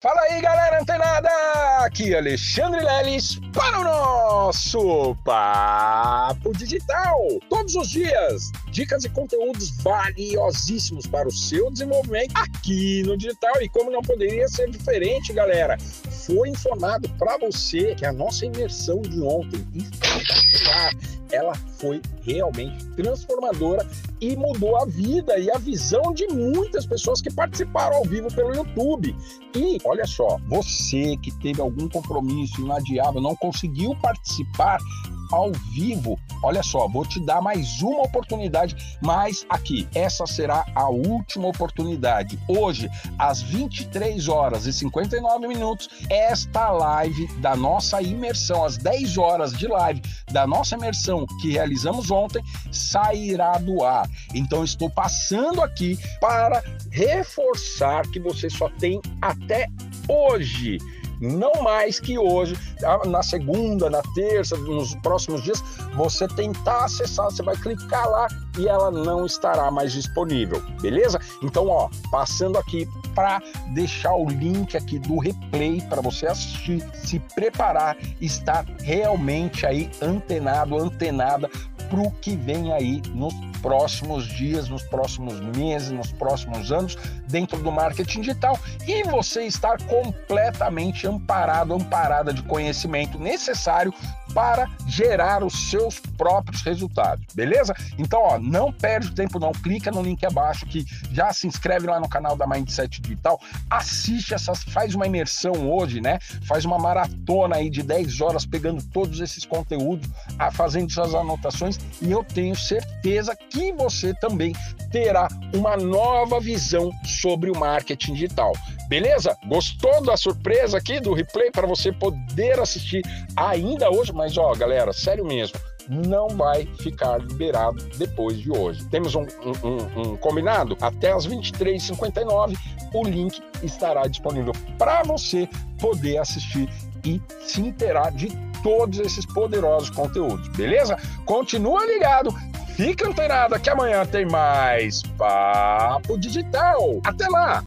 Fala aí, galera antenada! Aqui é Alexandre Leles para o nosso Papo Digital. Todos os dias, dicas e conteúdos valiosíssimos para o seu desenvolvimento aqui no digital. E como não poderia ser diferente, galera, foi informado para você que a nossa imersão de ontem espetacular ela foi realmente transformadora e mudou a vida e a visão de muitas pessoas que participaram ao vivo pelo YouTube. E olha só, você que teve algum compromisso inadiável, não conseguiu participar, ao vivo. Olha só, vou te dar mais uma oportunidade, mas aqui, essa será a última oportunidade. Hoje, às 23 horas e 59 minutos, esta live da nossa imersão, às 10 horas de live da nossa imersão que realizamos ontem, sairá do ar. Então, estou passando aqui para reforçar que você só tem até hoje não mais que hoje, na segunda, na terça, nos próximos dias, você tentar acessar, você vai clicar lá e ela não estará mais disponível, beleza? Então, ó, passando aqui para deixar o link aqui do replay para você assistir, se preparar, estar realmente aí antenado, antenada para o que vem aí nos próximos dias, nos próximos meses, nos próximos anos dentro do marketing digital e você estar completamente amparado, amparada de conhecimento necessário para gerar os seus próprios resultados, beleza? Então, ó, não perde tempo não, clica no link abaixo que já se inscreve lá no canal da Mindset Digital, assiste essas, faz uma imersão hoje, né? Faz uma maratona aí de 10 horas pegando todos esses conteúdos, fazendo suas anotações e eu tenho certeza que você também terá uma nova visão sobre o marketing digital. Beleza? Gostou da surpresa aqui do replay para você poder assistir ainda hoje? Mas ó, galera, sério mesmo, não vai ficar liberado depois de hoje. Temos um, um, um combinado? Até as 23h59 o link estará disponível para você poder assistir e se inteirar de todos esses poderosos conteúdos, beleza? Continua ligado, fica antenado que amanhã tem mais Papo Digital. Até lá!